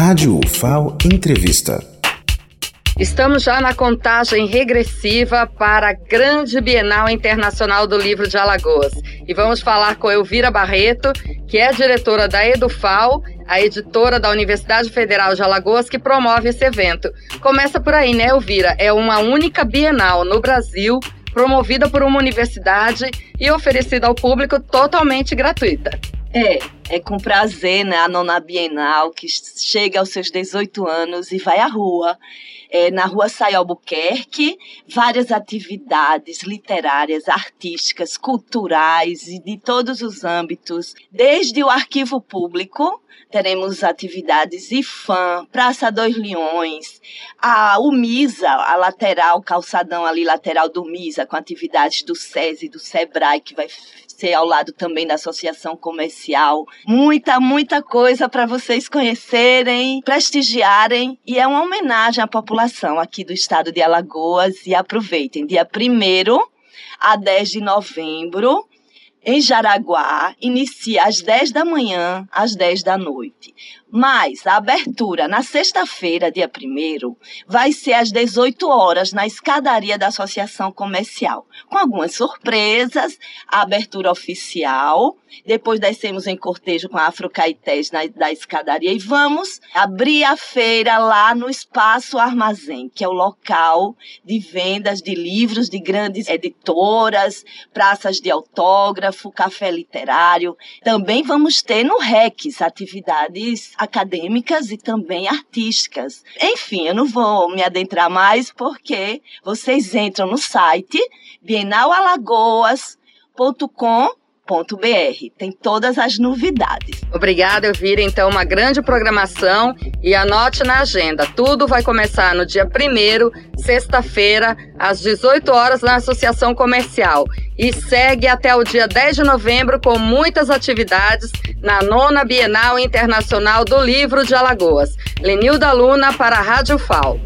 Rádio UFAO Entrevista. Estamos já na contagem regressiva para a Grande Bienal Internacional do Livro de Alagoas. E vamos falar com Elvira Barreto, que é diretora da EduFal, a editora da Universidade Federal de Alagoas, que promove esse evento. Começa por aí, né, Elvira? É uma única bienal no Brasil, promovida por uma universidade e oferecida ao público totalmente gratuita. É, é com prazer, né, a nona Bienal, que chega aos seus 18 anos e vai à rua. É, na rua Sai Albuquerque, várias atividades literárias, artísticas, culturais e de todos os âmbitos, desde o arquivo público, teremos atividades IFAM, Praça Dois Leões, a UMISA, a lateral, calçadão ali lateral do MISA, com atividades do SESI, do SEBRAE, que vai ser ao lado também da Associação Comercial. Muita, muita coisa para vocês conhecerem, prestigiarem e é uma homenagem à população aqui do estado de Alagoas e aproveitem, dia 1 a 10 de novembro, em Jaraguá, inicia às 10 da manhã às 10 da noite. Mas a abertura na sexta-feira, dia 1 vai ser às 18 horas na escadaria da Associação Comercial, com algumas surpresas, a abertura oficial, depois descemos em cortejo com a Afrocaetés na, da escadaria e vamos abrir a feira lá no Espaço Armazém, que é o local de vendas de livros de grandes editoras, praças de autógrafo, café literário. Também vamos ter no REX atividades acadêmicas e também artísticas. Enfim, eu não vou me adentrar mais porque vocês entram no site bienalalagoas.com www.cultura.br. Tem todas as novidades. Obrigada, Elvira. Então, uma grande programação e anote na agenda. Tudo vai começar no dia 1 sexta-feira, às 18 horas, na Associação Comercial. E segue até o dia 10 de novembro com muitas atividades na nona Bienal Internacional do Livro de Alagoas. Lenilda Luna para a Rádio FAO.